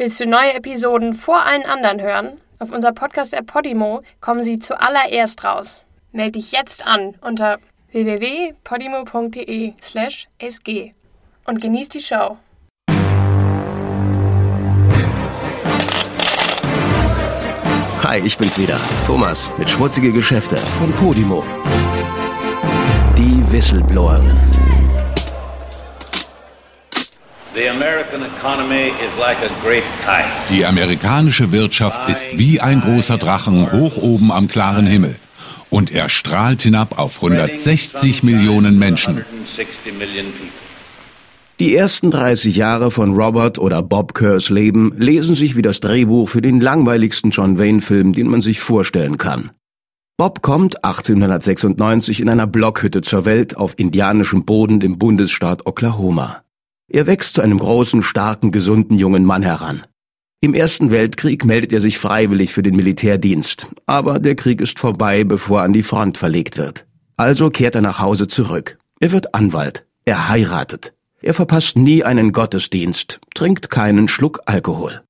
Willst du neue Episoden vor allen anderen hören? Auf unser Podcast-App Podimo kommen sie zuallererst raus. Meld dich jetzt an unter www.podimo.de slash sg und genieß die Show. Hi, ich bin's wieder. Thomas mit Schmutzige Geschäfte von Podimo. Die Whistleblowerin. Die amerikanische Wirtschaft ist wie ein großer Drachen hoch oben am klaren Himmel. Und er strahlt hinab auf 160 Millionen Menschen. Die ersten 30 Jahre von Robert oder Bob Kerrs Leben lesen sich wie das Drehbuch für den langweiligsten John Wayne-Film, den man sich vorstellen kann. Bob kommt 1896 in einer Blockhütte zur Welt auf indianischem Boden im Bundesstaat Oklahoma. Er wächst zu einem großen, starken, gesunden jungen Mann heran. Im Ersten Weltkrieg meldet er sich freiwillig für den Militärdienst, aber der Krieg ist vorbei, bevor er an die Front verlegt wird. Also kehrt er nach Hause zurück. Er wird Anwalt. Er heiratet. Er verpasst nie einen Gottesdienst, trinkt keinen Schluck Alkohol.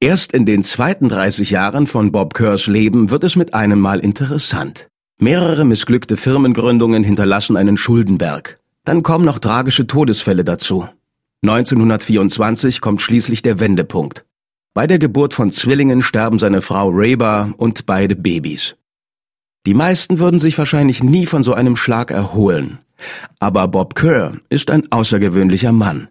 Erst in den zweiten 30 Jahren von Bob Kerrs Leben wird es mit einem Mal interessant. Mehrere missglückte Firmengründungen hinterlassen einen Schuldenberg. Dann kommen noch tragische Todesfälle dazu. 1924 kommt schließlich der Wendepunkt. Bei der Geburt von Zwillingen sterben seine Frau Reba und beide Babys. Die meisten würden sich wahrscheinlich nie von so einem Schlag erholen. Aber Bob Kerr ist ein außergewöhnlicher Mann.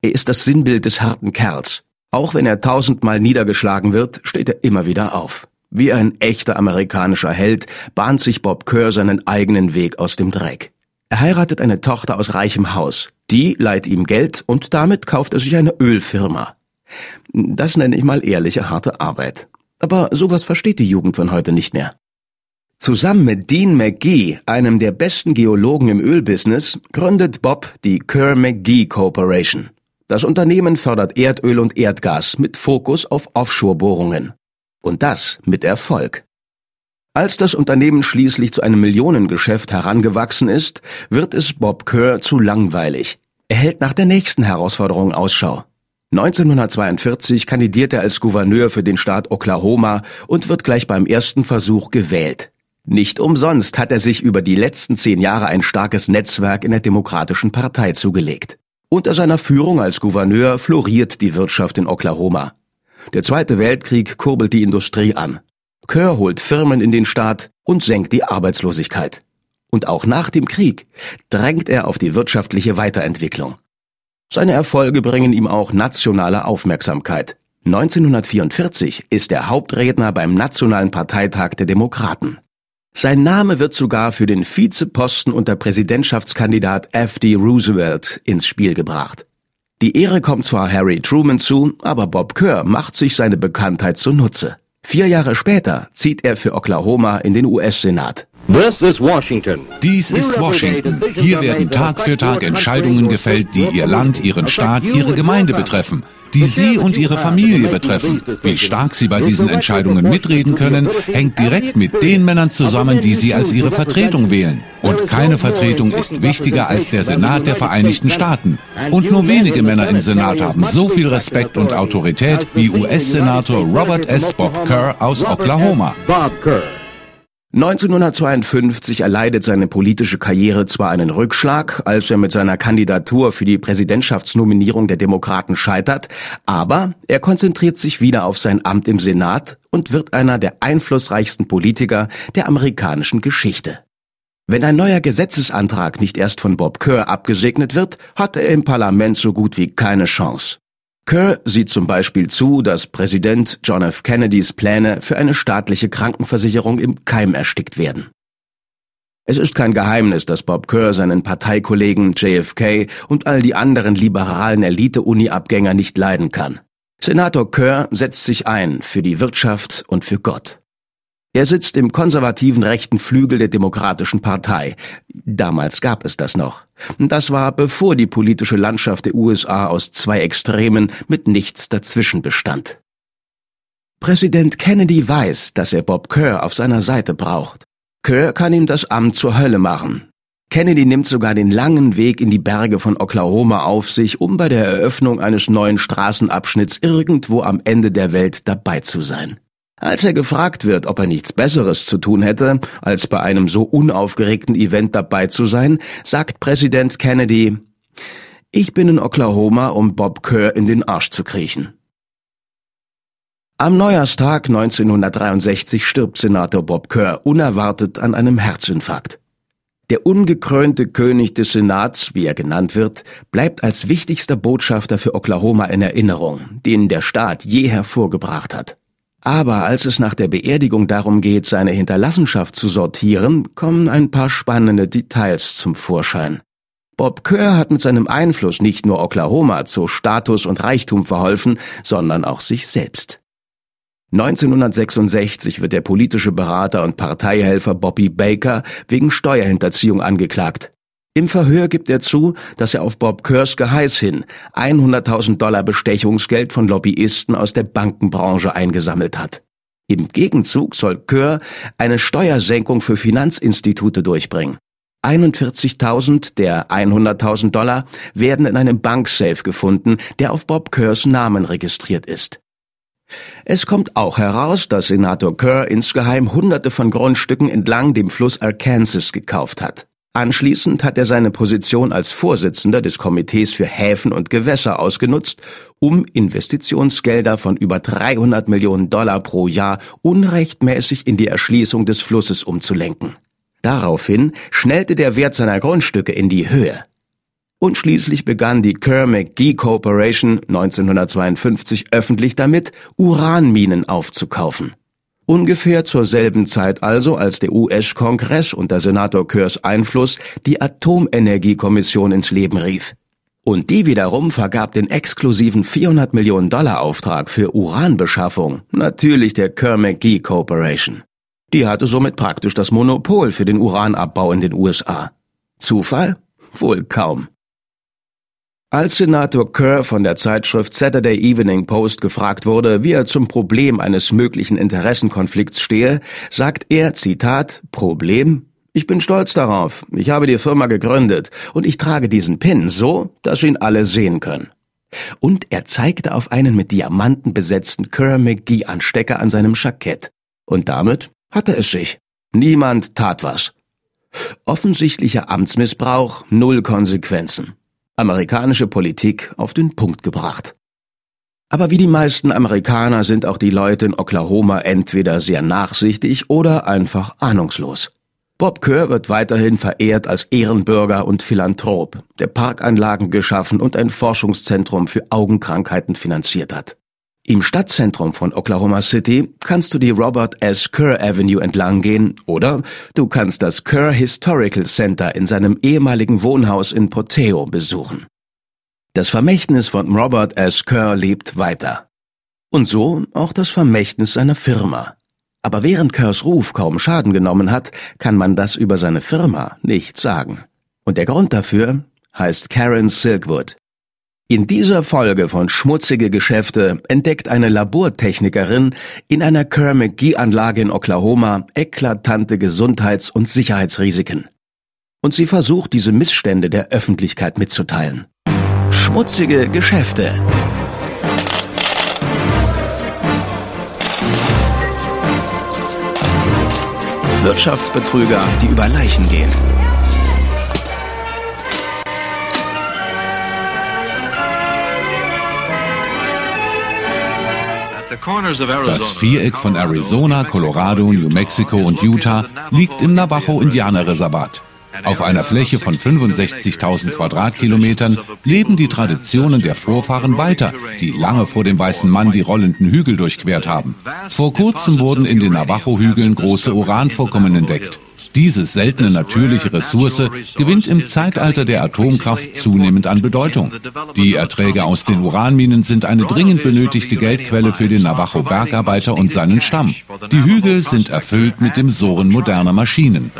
Er ist das Sinnbild des harten Kerls. Auch wenn er tausendmal niedergeschlagen wird, steht er immer wieder auf. Wie ein echter amerikanischer Held bahnt sich Bob Kerr seinen eigenen Weg aus dem Dreck. Er heiratet eine Tochter aus reichem Haus. Die leiht ihm Geld und damit kauft er sich eine Ölfirma. Das nenne ich mal ehrliche, harte Arbeit. Aber sowas versteht die Jugend von heute nicht mehr. Zusammen mit Dean McGee, einem der besten Geologen im Ölbusiness, gründet Bob die Kerr-McGee Corporation. Das Unternehmen fördert Erdöl und Erdgas mit Fokus auf Offshore-Bohrungen. Und das mit Erfolg. Als das Unternehmen schließlich zu einem Millionengeschäft herangewachsen ist, wird es Bob Kerr zu langweilig. Er hält nach der nächsten Herausforderung Ausschau. 1942 kandidiert er als Gouverneur für den Staat Oklahoma und wird gleich beim ersten Versuch gewählt. Nicht umsonst hat er sich über die letzten zehn Jahre ein starkes Netzwerk in der Demokratischen Partei zugelegt. Unter seiner Führung als Gouverneur floriert die Wirtschaft in Oklahoma. Der Zweite Weltkrieg kurbelt die Industrie an. Kerr holt Firmen in den Staat und senkt die Arbeitslosigkeit. Und auch nach dem Krieg drängt er auf die wirtschaftliche Weiterentwicklung. Seine Erfolge bringen ihm auch nationale Aufmerksamkeit. 1944 ist er Hauptredner beim Nationalen Parteitag der Demokraten. Sein Name wird sogar für den Vizeposten unter Präsidentschaftskandidat F.D. Roosevelt ins Spiel gebracht. Die Ehre kommt zwar Harry Truman zu, aber Bob Kerr macht sich seine Bekanntheit zunutze. Vier Jahre später zieht er für Oklahoma in den US-Senat. Dies ist Washington. Hier werden Tag für Tag Entscheidungen gefällt, die Ihr Land, Ihren Staat, Ihre Gemeinde betreffen die Sie und Ihre Familie betreffen. Wie stark Sie bei diesen Entscheidungen mitreden können, hängt direkt mit den Männern zusammen, die Sie als Ihre Vertretung wählen. Und keine Vertretung ist wichtiger als der Senat der Vereinigten Staaten. Und nur wenige Männer im Senat haben so viel Respekt und Autorität wie US-Senator Robert S. Bob Kerr aus Oklahoma. 1952 erleidet seine politische Karriere zwar einen Rückschlag, als er mit seiner Kandidatur für die Präsidentschaftsnominierung der Demokraten scheitert, aber er konzentriert sich wieder auf sein Amt im Senat und wird einer der einflussreichsten Politiker der amerikanischen Geschichte. Wenn ein neuer Gesetzesantrag nicht erst von Bob Kerr abgesegnet wird, hat er im Parlament so gut wie keine Chance. Kerr sieht zum Beispiel zu, dass Präsident John F. Kennedys Pläne für eine staatliche Krankenversicherung im Keim erstickt werden. Es ist kein Geheimnis, dass Bob Kerr seinen Parteikollegen JFK und all die anderen liberalen Elite-Uni-Abgänger nicht leiden kann. Senator Kerr setzt sich ein für die Wirtschaft und für Gott. Er sitzt im konservativen rechten Flügel der Demokratischen Partei. Damals gab es das noch. Das war bevor die politische Landschaft der USA aus zwei Extremen mit nichts dazwischen bestand. Präsident Kennedy weiß, dass er Bob Kerr auf seiner Seite braucht. Kerr kann ihm das Amt zur Hölle machen. Kennedy nimmt sogar den langen Weg in die Berge von Oklahoma auf sich, um bei der Eröffnung eines neuen Straßenabschnitts irgendwo am Ende der Welt dabei zu sein. Als er gefragt wird, ob er nichts Besseres zu tun hätte, als bei einem so unaufgeregten Event dabei zu sein, sagt Präsident Kennedy, ich bin in Oklahoma, um Bob Kerr in den Arsch zu kriechen. Am Neujahrstag 1963 stirbt Senator Bob Kerr unerwartet an einem Herzinfarkt. Der ungekrönte König des Senats, wie er genannt wird, bleibt als wichtigster Botschafter für Oklahoma in Erinnerung, den der Staat je hervorgebracht hat. Aber als es nach der Beerdigung darum geht, seine Hinterlassenschaft zu sortieren, kommen ein paar spannende Details zum Vorschein. Bob Kerr hat mit seinem Einfluss nicht nur Oklahoma zu Status und Reichtum verholfen, sondern auch sich selbst. 1966 wird der politische Berater und Parteihelfer Bobby Baker wegen Steuerhinterziehung angeklagt. Im Verhör gibt er zu, dass er auf Bob Kerrs Geheiß hin 100.000 Dollar Bestechungsgeld von Lobbyisten aus der Bankenbranche eingesammelt hat. Im Gegenzug soll Kerr eine Steuersenkung für Finanzinstitute durchbringen. 41.000 der 100.000 Dollar werden in einem Banksafe gefunden, der auf Bob Kerrs Namen registriert ist. Es kommt auch heraus, dass Senator Kerr insgeheim hunderte von Grundstücken entlang dem Fluss Arkansas gekauft hat. Anschließend hat er seine Position als Vorsitzender des Komitees für Häfen und Gewässer ausgenutzt, um Investitionsgelder von über 300 Millionen Dollar pro Jahr unrechtmäßig in die Erschließung des Flusses umzulenken. Daraufhin schnellte der Wert seiner Grundstücke in die Höhe. Und schließlich begann die Kerr-McGee Corporation 1952 öffentlich damit, Uranminen aufzukaufen. Ungefähr zur selben Zeit also, als der US-Kongress unter Senator Kerrs Einfluss die Atomenergiekommission ins Leben rief. Und die wiederum vergab den exklusiven 400 Millionen Dollar Auftrag für Uranbeschaffung, natürlich der Kerr-McGee Corporation. Die hatte somit praktisch das Monopol für den Uranabbau in den USA. Zufall? Wohl kaum. Als Senator Kerr von der Zeitschrift Saturday Evening Post gefragt wurde, wie er zum Problem eines möglichen Interessenkonflikts stehe, sagt er, Zitat, Problem? Ich bin stolz darauf. Ich habe die Firma gegründet und ich trage diesen Pin so, dass ihn alle sehen können. Und er zeigte auf einen mit Diamanten besetzten Kerr McGee Anstecker an seinem Jackett. Und damit hatte es sich. Niemand tat was. Offensichtlicher Amtsmissbrauch, null Konsequenzen amerikanische Politik auf den Punkt gebracht. Aber wie die meisten Amerikaner sind auch die Leute in Oklahoma entweder sehr nachsichtig oder einfach ahnungslos. Bob Kerr wird weiterhin verehrt als Ehrenbürger und Philanthrop, der Parkanlagen geschaffen und ein Forschungszentrum für Augenkrankheiten finanziert hat. Im Stadtzentrum von Oklahoma City kannst du die Robert S. Kerr Avenue entlang gehen oder du kannst das Kerr Historical Center in seinem ehemaligen Wohnhaus in Poteo besuchen. Das Vermächtnis von Robert S. Kerr lebt weiter. Und so auch das Vermächtnis seiner Firma. Aber während Kerrs Ruf kaum Schaden genommen hat, kann man das über seine Firma nicht sagen. Und der Grund dafür heißt Karen Silkwood. In dieser Folge von Schmutzige Geschäfte entdeckt eine Labortechnikerin in einer Kerr-McGee-Anlage in Oklahoma eklatante Gesundheits- und Sicherheitsrisiken. Und sie versucht, diese Missstände der Öffentlichkeit mitzuteilen. Schmutzige Geschäfte. Wirtschaftsbetrüger, die über Leichen gehen. Das Viereck von Arizona, Colorado, New Mexico und Utah liegt im Navajo-Indianerreservat. Auf einer Fläche von 65.000 Quadratkilometern leben die Traditionen der Vorfahren weiter, die lange vor dem weißen Mann die rollenden Hügel durchquert haben. Vor kurzem wurden in den Navajo-Hügeln große Uranvorkommen entdeckt. Diese seltene natürliche Ressource gewinnt im Zeitalter der Atomkraft zunehmend an Bedeutung. Die Erträge aus den Uranminen sind eine dringend benötigte Geldquelle für den Navajo-Bergarbeiter und seinen Stamm. Die Hügel sind erfüllt mit dem Surren moderner Maschinen.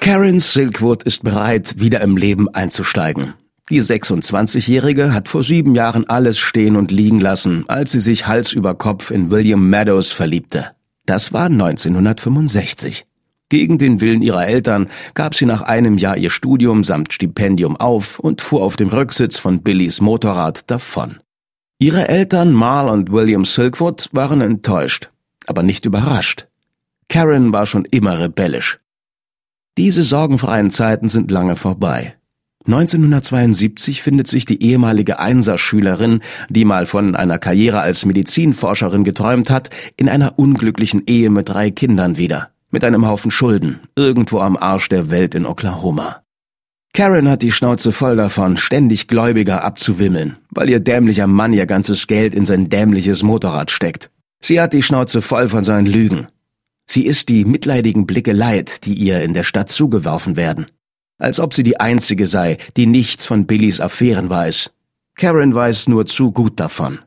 Karen Silkwood ist bereit, wieder im Leben einzusteigen. Die 26-Jährige hat vor sieben Jahren alles stehen und liegen lassen, als sie sich Hals über Kopf in William Meadows verliebte. Das war 1965. Gegen den Willen ihrer Eltern gab sie nach einem Jahr ihr Studium samt Stipendium auf und fuhr auf dem Rücksitz von Billys Motorrad davon. Ihre Eltern Marl und William Silkwood waren enttäuscht, aber nicht überrascht. Karen war schon immer rebellisch. Diese sorgenfreien Zeiten sind lange vorbei. 1972 findet sich die ehemalige Einserschülerin, die mal von einer Karriere als Medizinforscherin geträumt hat, in einer unglücklichen Ehe mit drei Kindern wieder, mit einem Haufen Schulden, irgendwo am Arsch der Welt in Oklahoma. Karen hat die Schnauze voll davon, ständig Gläubiger abzuwimmeln, weil ihr dämlicher Mann ihr ganzes Geld in sein dämliches Motorrad steckt. Sie hat die Schnauze voll von seinen Lügen. Sie ist die mitleidigen Blicke leid, die ihr in der Stadt zugeworfen werden als ob sie die Einzige sei, die nichts von Billys Affären weiß. Karen weiß nur zu gut davon.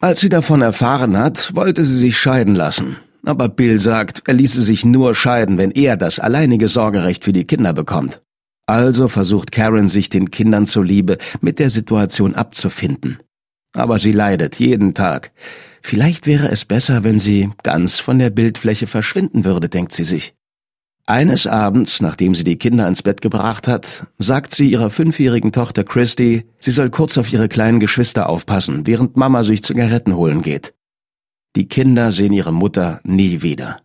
Als sie davon erfahren hat, wollte sie sich scheiden lassen. Aber Bill sagt, er ließe sich nur scheiden, wenn er das alleinige Sorgerecht für die Kinder bekommt. Also versucht Karen sich den Kindern zuliebe mit der Situation abzufinden. Aber sie leidet jeden Tag. Vielleicht wäre es besser, wenn sie ganz von der Bildfläche verschwinden würde, denkt sie sich. Eines Abends, nachdem sie die Kinder ins Bett gebracht hat, sagt sie ihrer fünfjährigen Tochter Christy, sie soll kurz auf ihre kleinen Geschwister aufpassen, während Mama sich Zigaretten holen geht. Die Kinder sehen ihre Mutter nie wieder.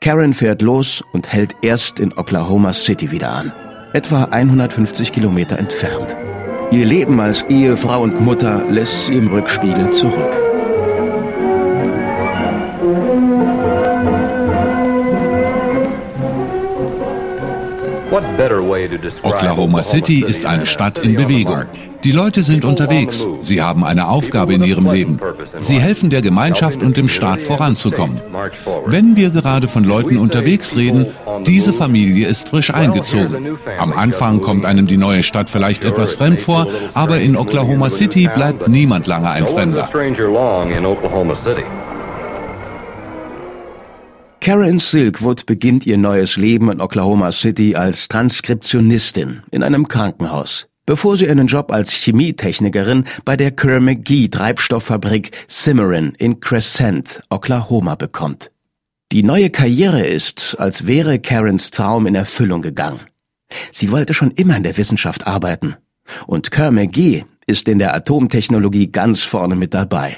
Karen fährt los und hält erst in Oklahoma City wieder an, etwa 150 Kilometer entfernt. Ihr Leben als Ehefrau und Mutter lässt sie im Rückspiegel zurück. Oklahoma City ist eine Stadt in Bewegung. Die Leute sind unterwegs. Sie haben eine Aufgabe in ihrem Leben. Sie helfen der Gemeinschaft und dem Staat voranzukommen. Wenn wir gerade von Leuten unterwegs reden, diese Familie ist frisch eingezogen. Am Anfang kommt einem die neue Stadt vielleicht etwas fremd vor, aber in Oklahoma City bleibt niemand lange ein Fremder. Karen Silkwood beginnt ihr neues Leben in Oklahoma City als Transkriptionistin in einem Krankenhaus, bevor sie einen Job als Chemietechnikerin bei der Kerr McGee Treibstofffabrik Cimarron in Crescent, Oklahoma bekommt. Die neue Karriere ist, als wäre Karens Traum in Erfüllung gegangen. Sie wollte schon immer in der Wissenschaft arbeiten. Und Kerr McGee ist in der Atomtechnologie ganz vorne mit dabei.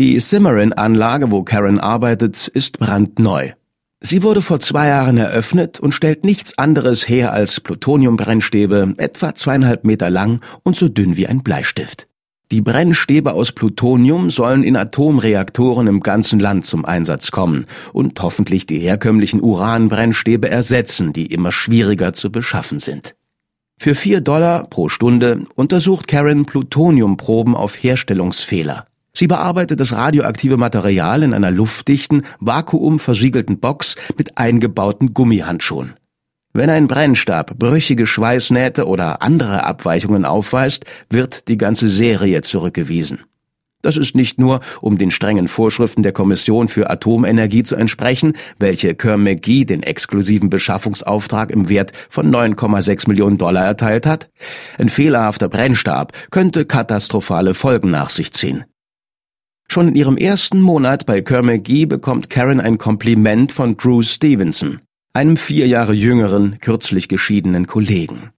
Die Cimarron-Anlage, wo Karen arbeitet, ist brandneu. Sie wurde vor zwei Jahren eröffnet und stellt nichts anderes her als Plutoniumbrennstäbe, etwa zweieinhalb Meter lang und so dünn wie ein Bleistift. Die Brennstäbe aus Plutonium sollen in Atomreaktoren im ganzen Land zum Einsatz kommen und hoffentlich die herkömmlichen Uranbrennstäbe ersetzen, die immer schwieriger zu beschaffen sind. Für vier Dollar pro Stunde untersucht Karen Plutoniumproben auf Herstellungsfehler. Sie bearbeitet das radioaktive Material in einer luftdichten, vakuumversiegelten Box mit eingebauten Gummihandschuhen. Wenn ein Brennstab brüchige Schweißnähte oder andere Abweichungen aufweist, wird die ganze Serie zurückgewiesen. Das ist nicht nur, um den strengen Vorschriften der Kommission für Atomenergie zu entsprechen, welche Kerr McGee den exklusiven Beschaffungsauftrag im Wert von 9,6 Millionen Dollar erteilt hat. Ein fehlerhafter Brennstab könnte katastrophale Folgen nach sich ziehen. Schon in ihrem ersten Monat bei Kerr-McGee bekommt Karen ein Kompliment von Drew Stevenson, einem vier Jahre jüngeren, kürzlich geschiedenen Kollegen.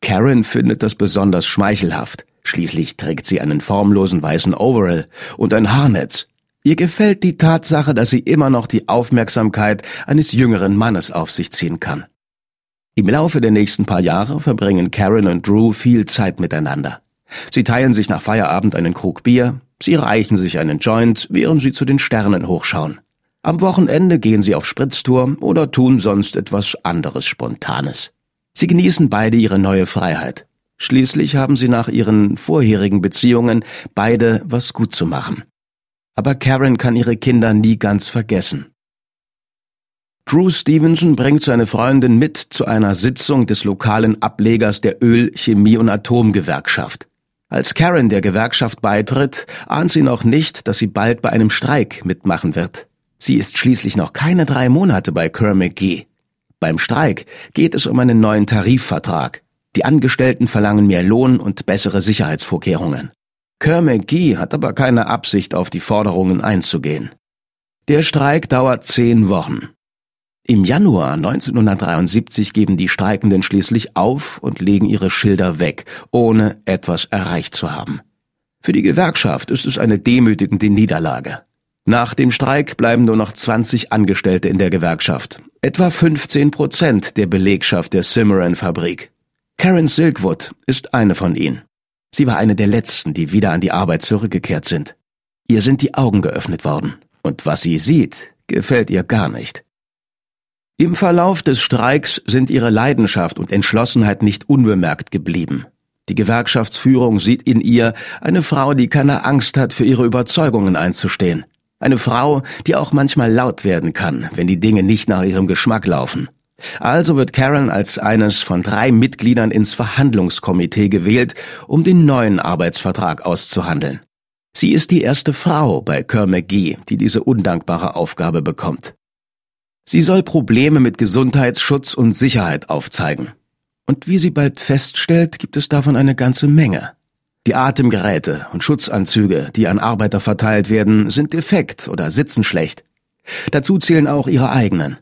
Karen findet das besonders schmeichelhaft. Schließlich trägt sie einen formlosen weißen Overall und ein Haarnetz. Ihr gefällt die Tatsache, dass sie immer noch die Aufmerksamkeit eines jüngeren Mannes auf sich ziehen kann. Im Laufe der nächsten paar Jahre verbringen Karen und Drew viel Zeit miteinander. Sie teilen sich nach Feierabend einen Krug Bier, Sie reichen sich einen Joint, während sie zu den Sternen hochschauen. Am Wochenende gehen sie auf Spritztour oder tun sonst etwas anderes Spontanes. Sie genießen beide ihre neue Freiheit. Schließlich haben sie nach ihren vorherigen Beziehungen beide was gut zu machen. Aber Karen kann ihre Kinder nie ganz vergessen. Drew Stevenson bringt seine Freundin mit zu einer Sitzung des lokalen Ablegers der Öl-, Chemie- und Atomgewerkschaft. Als Karen der Gewerkschaft beitritt, ahnt sie noch nicht, dass sie bald bei einem Streik mitmachen wird. Sie ist schließlich noch keine drei Monate bei Kerr McGee. Beim Streik geht es um einen neuen Tarifvertrag. Die Angestellten verlangen mehr Lohn und bessere Sicherheitsvorkehrungen. Kerr McGee hat aber keine Absicht, auf die Forderungen einzugehen. Der Streik dauert zehn Wochen. Im Januar 1973 geben die Streikenden schließlich auf und legen ihre Schilder weg, ohne etwas erreicht zu haben. Für die Gewerkschaft ist es eine demütigende Niederlage. Nach dem Streik bleiben nur noch 20 Angestellte in der Gewerkschaft, etwa 15 Prozent der Belegschaft der Cimarron-Fabrik. Karen Silkwood ist eine von ihnen. Sie war eine der letzten, die wieder an die Arbeit zurückgekehrt sind. Ihr sind die Augen geöffnet worden, und was sie sieht, gefällt ihr gar nicht. Im Verlauf des Streiks sind ihre Leidenschaft und Entschlossenheit nicht unbemerkt geblieben. Die Gewerkschaftsführung sieht in ihr eine Frau, die keine Angst hat, für ihre Überzeugungen einzustehen. Eine Frau, die auch manchmal laut werden kann, wenn die Dinge nicht nach ihrem Geschmack laufen. Also wird Karen als eines von drei Mitgliedern ins Verhandlungskomitee gewählt, um den neuen Arbeitsvertrag auszuhandeln. Sie ist die erste Frau bei Kerr McGee, die diese undankbare Aufgabe bekommt. Sie soll Probleme mit Gesundheitsschutz und Sicherheit aufzeigen. Und wie sie bald feststellt, gibt es davon eine ganze Menge. Die Atemgeräte und Schutzanzüge, die an Arbeiter verteilt werden, sind defekt oder sitzen schlecht. Dazu zählen auch ihre eigenen.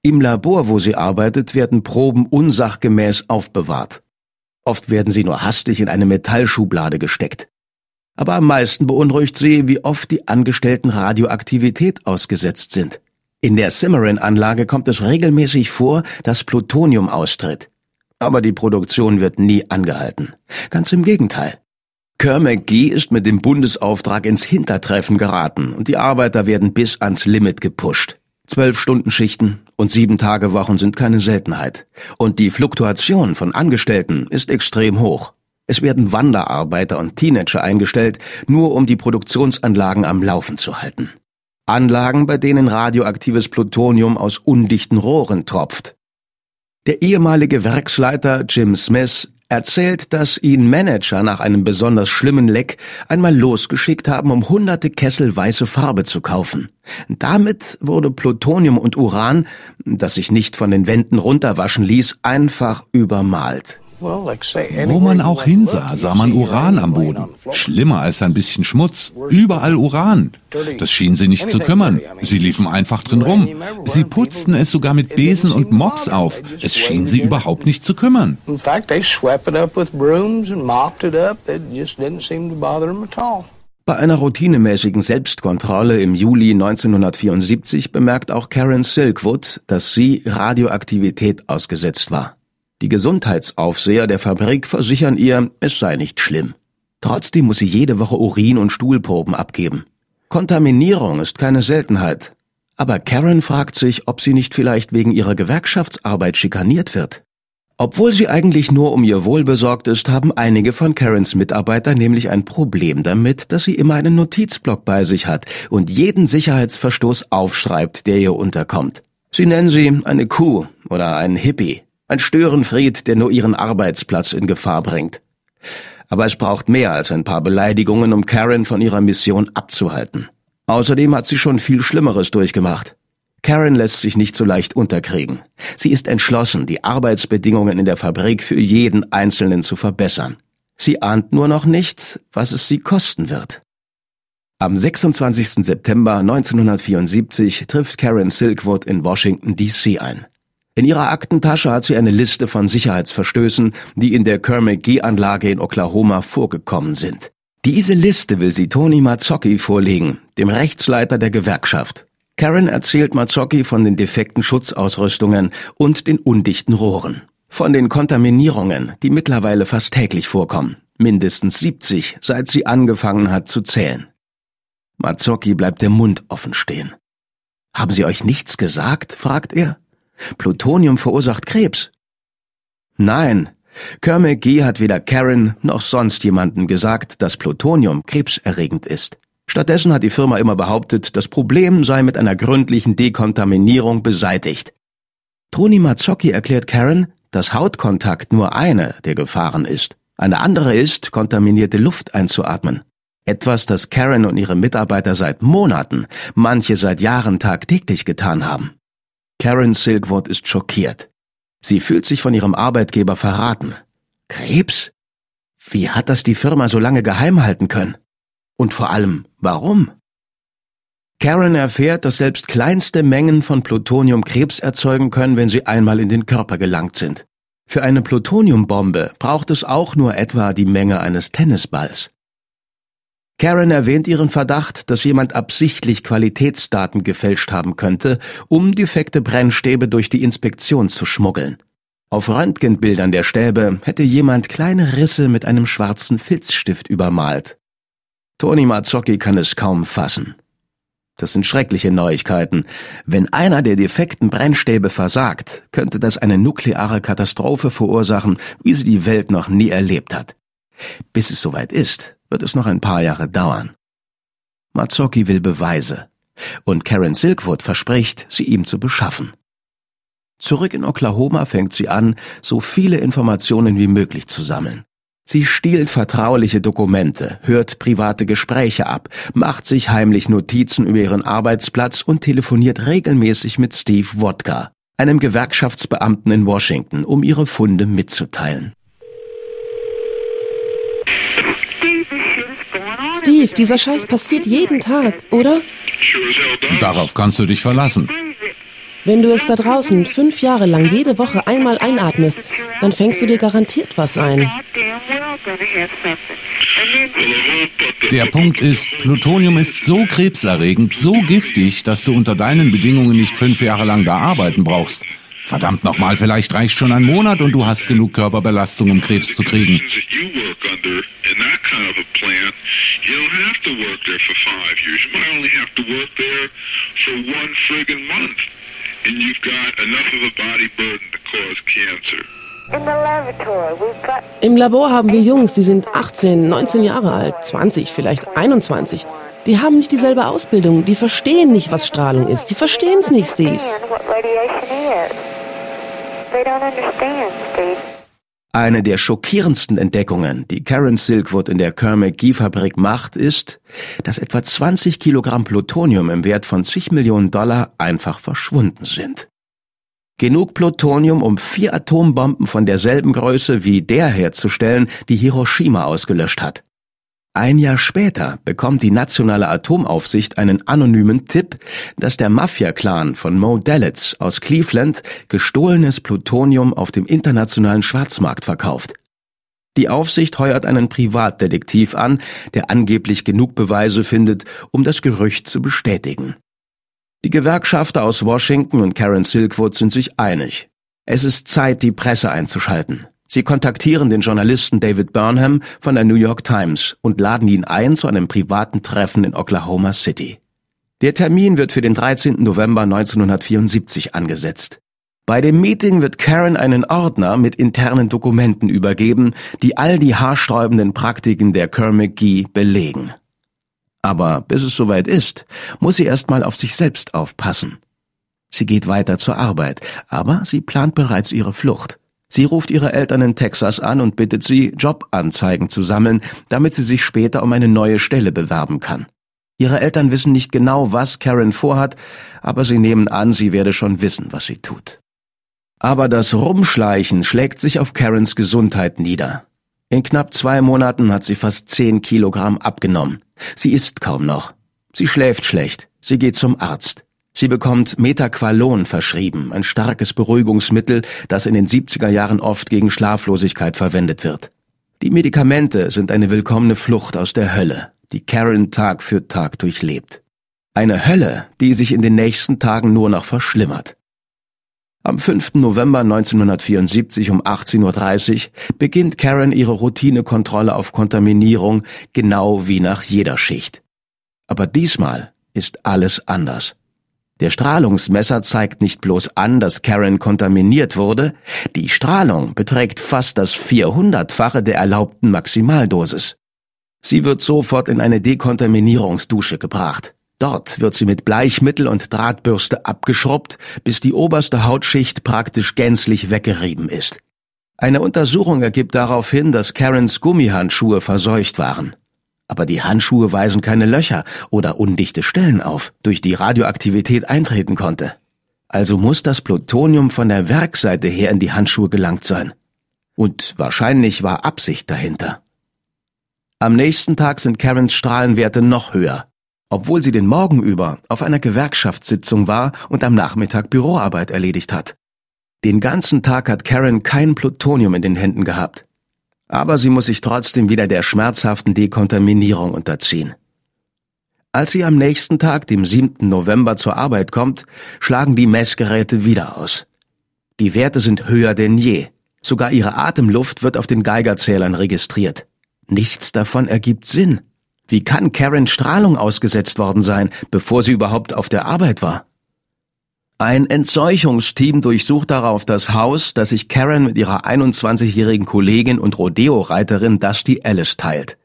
Im Labor, wo sie arbeitet, werden Proben unsachgemäß aufbewahrt. Oft werden sie nur hastig in eine Metallschublade gesteckt. Aber am meisten beunruhigt sie, wie oft die Angestellten Radioaktivität ausgesetzt sind. In der Cimarron-Anlage kommt es regelmäßig vor, dass Plutonium austritt. Aber die Produktion wird nie angehalten. Ganz im Gegenteil. Kerr McGee ist mit dem Bundesauftrag ins Hintertreffen geraten und die Arbeiter werden bis ans Limit gepusht. Zwölf Stunden Schichten und sieben Tage Wochen sind keine Seltenheit. Und die Fluktuation von Angestellten ist extrem hoch. Es werden Wanderarbeiter und Teenager eingestellt, nur um die Produktionsanlagen am Laufen zu halten. Anlagen, bei denen radioaktives Plutonium aus undichten Rohren tropft. Der ehemalige Werksleiter Jim Smith erzählt, dass ihn Manager nach einem besonders schlimmen Leck einmal losgeschickt haben, um hunderte Kessel weiße Farbe zu kaufen. Damit wurde Plutonium und Uran, das sich nicht von den Wänden runterwaschen ließ, einfach übermalt. Wo man auch hinsah, sah man Uran am Boden. Schlimmer als ein bisschen Schmutz. Überall Uran. Das schien sie nicht zu kümmern. Sie liefen einfach drin rum. Sie putzten es sogar mit Besen und Mops auf. Es schien sie überhaupt nicht zu kümmern. Bei einer routinemäßigen Selbstkontrolle im Juli 1974 bemerkt auch Karen Silkwood, dass sie Radioaktivität ausgesetzt war. Die Gesundheitsaufseher der Fabrik versichern ihr, es sei nicht schlimm. Trotzdem muss sie jede Woche Urin- und Stuhlproben abgeben. Kontaminierung ist keine Seltenheit. Aber Karen fragt sich, ob sie nicht vielleicht wegen ihrer Gewerkschaftsarbeit schikaniert wird. Obwohl sie eigentlich nur um ihr Wohl besorgt ist, haben einige von Karens Mitarbeiter nämlich ein Problem damit, dass sie immer einen Notizblock bei sich hat und jeden Sicherheitsverstoß aufschreibt, der ihr unterkommt. Sie nennen sie eine Kuh oder einen Hippie. Ein Störenfried, der nur ihren Arbeitsplatz in Gefahr bringt. Aber es braucht mehr als ein paar Beleidigungen, um Karen von ihrer Mission abzuhalten. Außerdem hat sie schon viel Schlimmeres durchgemacht. Karen lässt sich nicht so leicht unterkriegen. Sie ist entschlossen, die Arbeitsbedingungen in der Fabrik für jeden Einzelnen zu verbessern. Sie ahnt nur noch nicht, was es sie kosten wird. Am 26. September 1974 trifft Karen Silkwood in Washington, D.C. ein. In ihrer Aktentasche hat sie eine Liste von Sicherheitsverstößen, die in der Kerr-McGee-Anlage in Oklahoma vorgekommen sind. Diese Liste will sie Tony Mazzocchi vorlegen, dem Rechtsleiter der Gewerkschaft. Karen erzählt Mazzocchi von den defekten Schutzausrüstungen und den undichten Rohren. Von den Kontaminierungen, die mittlerweile fast täglich vorkommen. Mindestens 70, seit sie angefangen hat zu zählen. Mazzocchi bleibt der Mund offen stehen. Haben Sie euch nichts gesagt? fragt er. Plutonium verursacht Krebs. Nein, Kerr McGee hat weder Karen noch sonst jemanden gesagt, dass Plutonium krebserregend ist. Stattdessen hat die Firma immer behauptet, das Problem sei mit einer gründlichen Dekontaminierung beseitigt. Toni Mazzocchi erklärt Karen, dass Hautkontakt nur eine der Gefahren ist. Eine andere ist, kontaminierte Luft einzuatmen. Etwas, das Karen und ihre Mitarbeiter seit Monaten, manche seit Jahren tagtäglich getan haben. Karen Silkwood ist schockiert. Sie fühlt sich von ihrem Arbeitgeber verraten. Krebs? Wie hat das die Firma so lange geheim halten können? Und vor allem, warum? Karen erfährt, dass selbst kleinste Mengen von Plutonium Krebs erzeugen können, wenn sie einmal in den Körper gelangt sind. Für eine Plutoniumbombe braucht es auch nur etwa die Menge eines Tennisballs. Karen erwähnt ihren Verdacht, dass jemand absichtlich Qualitätsdaten gefälscht haben könnte, um defekte Brennstäbe durch die Inspektion zu schmuggeln. Auf Röntgenbildern der Stäbe hätte jemand kleine Risse mit einem schwarzen Filzstift übermalt. Tony Mazzocchi kann es kaum fassen. Das sind schreckliche Neuigkeiten. Wenn einer der defekten Brennstäbe versagt, könnte das eine nukleare Katastrophe verursachen, wie sie die Welt noch nie erlebt hat. Bis es soweit ist, wird es noch ein paar Jahre dauern. Mazzocchi will Beweise, und Karen Silkwood verspricht, sie ihm zu beschaffen. Zurück in Oklahoma fängt sie an, so viele Informationen wie möglich zu sammeln. Sie stiehlt vertrauliche Dokumente, hört private Gespräche ab, macht sich heimlich Notizen über ihren Arbeitsplatz und telefoniert regelmäßig mit Steve Wodka, einem Gewerkschaftsbeamten in Washington, um ihre Funde mitzuteilen. Steve, dieser Scheiß passiert jeden Tag, oder? Darauf kannst du dich verlassen. Wenn du es da draußen fünf Jahre lang jede Woche einmal einatmest, dann fängst du dir garantiert was ein. Der Punkt ist, Plutonium ist so krebserregend, so giftig, dass du unter deinen Bedingungen nicht fünf Jahre lang da arbeiten brauchst. Verdammt nochmal, vielleicht reicht schon ein Monat und du hast genug Körperbelastung, um Krebs zu kriegen. And you've got enough of a body burden to cause cancer. Im Labor haben wir Jungs, die sind 18, 19 Jahre alt, 20, vielleicht 21. Die haben nicht dieselbe Ausbildung, die verstehen nicht, was Strahlung ist. Die verstehen es nicht, Steve. Eine der schockierendsten Entdeckungen, die Karen Silkwood in der Kerr-McGee-Fabrik macht, ist, dass etwa 20 Kilogramm Plutonium im Wert von zig Millionen Dollar einfach verschwunden sind. Genug Plutonium, um vier Atombomben von derselben Größe wie der herzustellen, die Hiroshima ausgelöscht hat. Ein Jahr später bekommt die nationale Atomaufsicht einen anonymen Tipp, dass der Mafia-Clan von Mo Dalitz aus Cleveland gestohlenes Plutonium auf dem internationalen Schwarzmarkt verkauft. Die Aufsicht heuert einen Privatdetektiv an, der angeblich genug Beweise findet, um das Gerücht zu bestätigen. Die Gewerkschafter aus Washington und Karen Silkwood sind sich einig. Es ist Zeit, die Presse einzuschalten. Sie kontaktieren den Journalisten David Burnham von der New York Times und laden ihn ein zu einem privaten Treffen in Oklahoma City. Der Termin wird für den 13. November 1974 angesetzt. Bei dem Meeting wird Karen einen Ordner mit internen Dokumenten übergeben, die all die haarsträubenden Praktiken der Kerr-McGee belegen. Aber bis es soweit ist, muss sie erstmal auf sich selbst aufpassen. Sie geht weiter zur Arbeit, aber sie plant bereits ihre Flucht. Sie ruft ihre Eltern in Texas an und bittet sie, Jobanzeigen zu sammeln, damit sie sich später um eine neue Stelle bewerben kann. Ihre Eltern wissen nicht genau, was Karen vorhat, aber sie nehmen an, sie werde schon wissen, was sie tut. Aber das Rumschleichen schlägt sich auf Karens Gesundheit nieder. In knapp zwei Monaten hat sie fast zehn Kilogramm abgenommen. Sie isst kaum noch. Sie schläft schlecht. Sie geht zum Arzt. Sie bekommt Metaqualon verschrieben, ein starkes Beruhigungsmittel, das in den 70er Jahren oft gegen Schlaflosigkeit verwendet wird. Die Medikamente sind eine willkommene Flucht aus der Hölle, die Karen Tag für Tag durchlebt. Eine Hölle, die sich in den nächsten Tagen nur noch verschlimmert. Am 5. November 1974 um 18.30 Uhr beginnt Karen ihre Routinekontrolle auf Kontaminierung, genau wie nach jeder Schicht. Aber diesmal ist alles anders. Der Strahlungsmesser zeigt nicht bloß an, dass Karen kontaminiert wurde, die Strahlung beträgt fast das 400-fache der erlaubten Maximaldosis. Sie wird sofort in eine Dekontaminierungsdusche gebracht. Dort wird sie mit Bleichmittel und Drahtbürste abgeschrubbt, bis die oberste Hautschicht praktisch gänzlich weggerieben ist. Eine Untersuchung ergibt darauf hin, dass Karens Gummihandschuhe verseucht waren aber die Handschuhe weisen keine Löcher oder undichte Stellen auf, durch die Radioaktivität eintreten konnte. Also muss das Plutonium von der Werkseite her in die Handschuhe gelangt sein. Und wahrscheinlich war Absicht dahinter. Am nächsten Tag sind Karens Strahlenwerte noch höher, obwohl sie den Morgen über auf einer Gewerkschaftssitzung war und am Nachmittag Büroarbeit erledigt hat. Den ganzen Tag hat Karen kein Plutonium in den Händen gehabt. Aber sie muss sich trotzdem wieder der schmerzhaften Dekontaminierung unterziehen. Als sie am nächsten Tag, dem 7. November, zur Arbeit kommt, schlagen die Messgeräte wieder aus. Die Werte sind höher denn je. Sogar ihre Atemluft wird auf den Geigerzählern registriert. Nichts davon ergibt Sinn. Wie kann Karen Strahlung ausgesetzt worden sein, bevor sie überhaupt auf der Arbeit war? Ein Entseuchungsteam durchsucht darauf das Haus, das sich Karen mit ihrer 21-jährigen Kollegin und Rodeo-Reiterin Dusty Ellis teilt.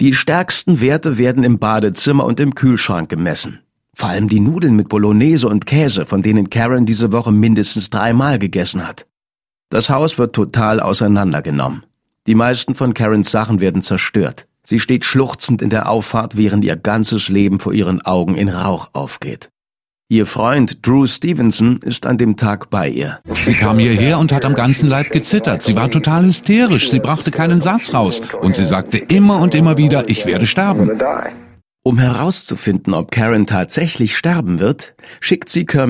Die stärksten Werte werden im Badezimmer und im Kühlschrank gemessen. Vor allem die Nudeln mit Bolognese und Käse, von denen Karen diese Woche mindestens dreimal gegessen hat. Das Haus wird total auseinandergenommen. Die meisten von Karens Sachen werden zerstört. Sie steht schluchzend in der Auffahrt, während ihr ganzes Leben vor ihren Augen in Rauch aufgeht. Ihr Freund Drew Stevenson ist an dem Tag bei ihr. Sie kam hierher und hat am ganzen Leib gezittert. Sie war total hysterisch. Sie brachte keinen Satz raus. Und sie sagte immer und immer wieder, ich werde sterben. Um herauszufinden, ob Karen tatsächlich sterben wird, schickt sie Kerr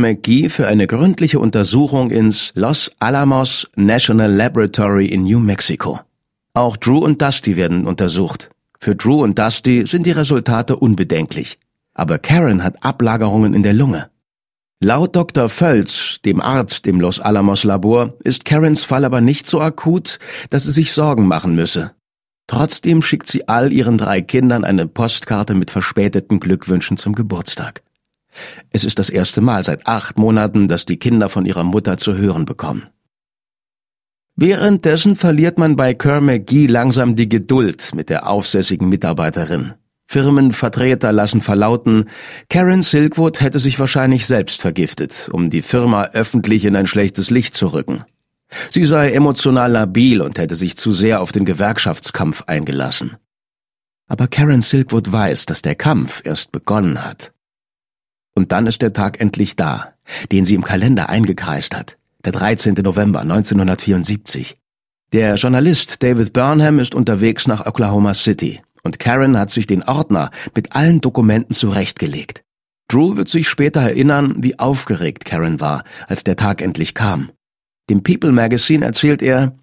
für eine gründliche Untersuchung ins Los Alamos National Laboratory in New Mexico. Auch Drew und Dusty werden untersucht. Für Drew und Dusty sind die Resultate unbedenklich aber Karen hat Ablagerungen in der Lunge. Laut Dr. Völz, dem Arzt im Los Alamos Labor, ist Karens Fall aber nicht so akut, dass sie sich Sorgen machen müsse. Trotzdem schickt sie all ihren drei Kindern eine Postkarte mit verspäteten Glückwünschen zum Geburtstag. Es ist das erste Mal seit acht Monaten, dass die Kinder von ihrer Mutter zu hören bekommen. Währenddessen verliert man bei Kerr McGee langsam die Geduld mit der aufsässigen Mitarbeiterin. Firmenvertreter lassen verlauten, Karen Silkwood hätte sich wahrscheinlich selbst vergiftet, um die Firma öffentlich in ein schlechtes Licht zu rücken. Sie sei emotional labil und hätte sich zu sehr auf den Gewerkschaftskampf eingelassen. Aber Karen Silkwood weiß, dass der Kampf erst begonnen hat. Und dann ist der Tag endlich da, den sie im Kalender eingekreist hat, der 13. November 1974. Der Journalist David Burnham ist unterwegs nach Oklahoma City, und Karen hat sich den Ordner mit allen Dokumenten zurechtgelegt. Drew wird sich später erinnern, wie aufgeregt Karen war, als der Tag endlich kam. Dem People Magazine erzählt er,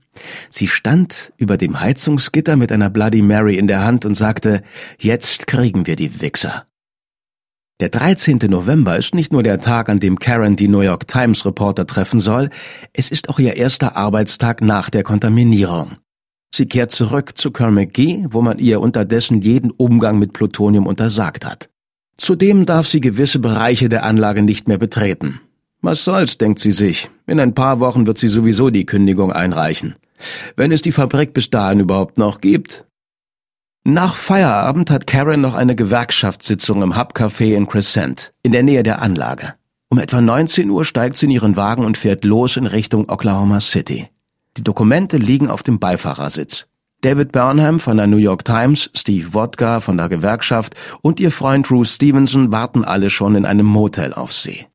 sie stand über dem Heizungsgitter mit einer Bloody Mary in der Hand und sagte, jetzt kriegen wir die Wichser. Der 13. November ist nicht nur der Tag, an dem Karen die New York Times Reporter treffen soll, es ist auch ihr erster Arbeitstag nach der Kontaminierung. Sie kehrt zurück zu Kerr-McGee, wo man ihr unterdessen jeden Umgang mit Plutonium untersagt hat. Zudem darf sie gewisse Bereiche der Anlage nicht mehr betreten. Was soll's, denkt sie sich. In ein paar Wochen wird sie sowieso die Kündigung einreichen. Wenn es die Fabrik bis dahin überhaupt noch gibt. Nach Feierabend hat Karen noch eine Gewerkschaftssitzung im Hubcafé in Crescent, in der Nähe der Anlage. Um etwa 19 Uhr steigt sie in ihren Wagen und fährt los in Richtung Oklahoma City. Die Dokumente liegen auf dem Beifahrersitz. David Burnham von der New York Times, Steve Wodka von der Gewerkschaft und ihr Freund Bruce Stevenson warten alle schon in einem Motel auf sie.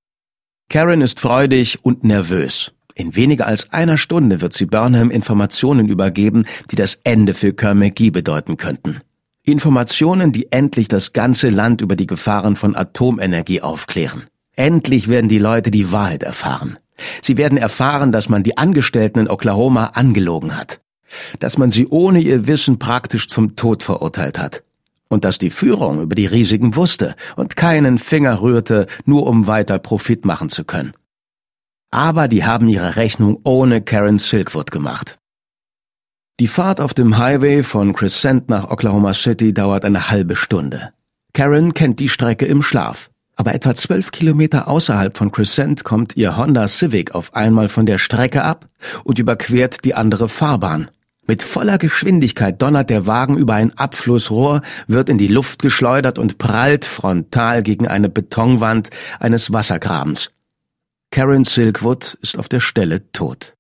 Karen ist freudig und nervös. In weniger als einer Stunde wird sie Burnham Informationen übergeben, die das Ende für Kerr McGee bedeuten könnten. Informationen, die endlich das ganze Land über die Gefahren von Atomenergie aufklären. Endlich werden die Leute die Wahrheit erfahren. Sie werden erfahren, dass man die Angestellten in Oklahoma angelogen hat, dass man sie ohne ihr Wissen praktisch zum Tod verurteilt hat und dass die Führung über die Risiken wusste und keinen Finger rührte, nur um weiter Profit machen zu können. Aber die haben ihre Rechnung ohne Karen Silkwood gemacht. Die Fahrt auf dem Highway von Crescent nach Oklahoma City dauert eine halbe Stunde. Karen kennt die Strecke im Schlaf. Aber etwa zwölf Kilometer außerhalb von Crescent kommt ihr Honda Civic auf einmal von der Strecke ab und überquert die andere Fahrbahn. Mit voller Geschwindigkeit donnert der Wagen über ein Abflussrohr, wird in die Luft geschleudert und prallt frontal gegen eine Betonwand eines Wassergrabens. Karen Silkwood ist auf der Stelle tot.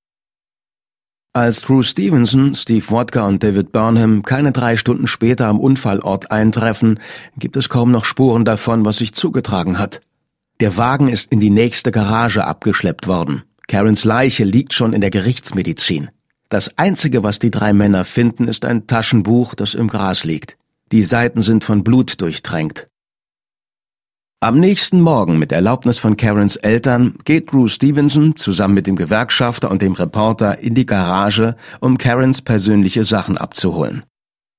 Als Drew Stevenson, Steve Wodka und David Burnham keine drei Stunden später am Unfallort eintreffen, gibt es kaum noch Spuren davon, was sich zugetragen hat. Der Wagen ist in die nächste Garage abgeschleppt worden. Karens Leiche liegt schon in der Gerichtsmedizin. Das Einzige, was die drei Männer finden, ist ein Taschenbuch, das im Gras liegt. Die Seiten sind von Blut durchtränkt. Am nächsten Morgen, mit Erlaubnis von Karens Eltern, geht Drew Stevenson zusammen mit dem Gewerkschafter und dem Reporter in die Garage, um Karens persönliche Sachen abzuholen.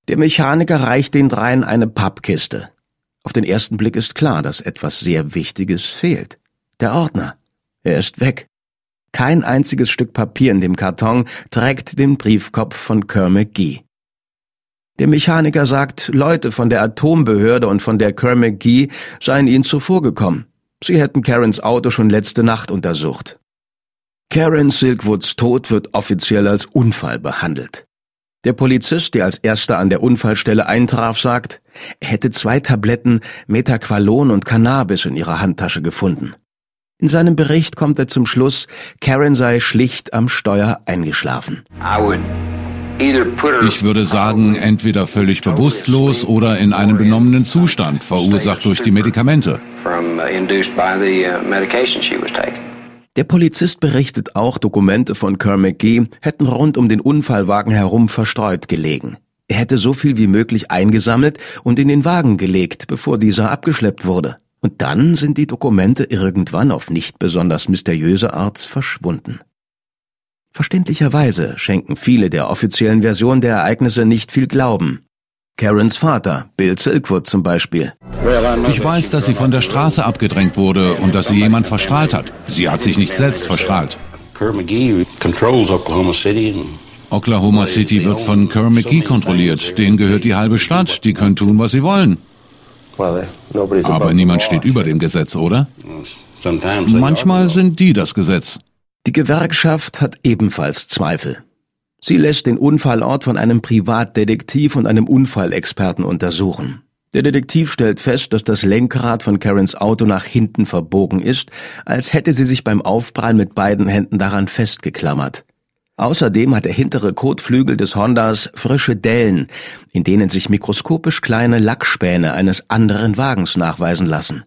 Der Mechaniker reicht den dreien eine Pappkiste. Auf den ersten Blick ist klar, dass etwas sehr Wichtiges fehlt. Der Ordner. Er ist weg. Kein einziges Stück Papier in dem Karton trägt den Briefkopf von Kerr McGee. Der Mechaniker sagt, Leute von der Atombehörde und von der Kerr McGee seien ihnen zuvorgekommen. Sie hätten Karens Auto schon letzte Nacht untersucht. Karen Silkwoods Tod wird offiziell als Unfall behandelt. Der Polizist, der als erster an der Unfallstelle eintraf, sagt, er hätte zwei Tabletten Metaqualon und Cannabis in ihrer Handtasche gefunden. In seinem Bericht kommt er zum Schluss, Karen sei schlicht am Steuer eingeschlafen. Ich würde sagen, entweder völlig bewusstlos oder in einem benommenen Zustand, verursacht durch die Medikamente. Der Polizist berichtet auch, Dokumente von Kerr McGee hätten rund um den Unfallwagen herum verstreut gelegen. Er hätte so viel wie möglich eingesammelt und in den Wagen gelegt, bevor dieser abgeschleppt wurde. Und dann sind die Dokumente irgendwann auf nicht besonders mysteriöse Art verschwunden. Verständlicherweise schenken viele der offiziellen Version der Ereignisse nicht viel Glauben. Karens Vater, Bill Silkwood zum Beispiel. Ich weiß, dass sie von der Straße abgedrängt wurde und dass sie jemand verstrahlt hat. Sie hat sich nicht selbst verstrahlt. Oklahoma City wird von Kerr McGee kontrolliert. Denen gehört die halbe Stadt. Die können tun, was sie wollen. Aber niemand steht über dem Gesetz, oder? Manchmal sind die das Gesetz. Die Gewerkschaft hat ebenfalls Zweifel. Sie lässt den Unfallort von einem Privatdetektiv und einem Unfallexperten untersuchen. Der Detektiv stellt fest, dass das Lenkrad von Karens Auto nach hinten verbogen ist, als hätte sie sich beim Aufprall mit beiden Händen daran festgeklammert. Außerdem hat der hintere Kotflügel des Hondas frische Dellen, in denen sich mikroskopisch kleine Lackspäne eines anderen Wagens nachweisen lassen.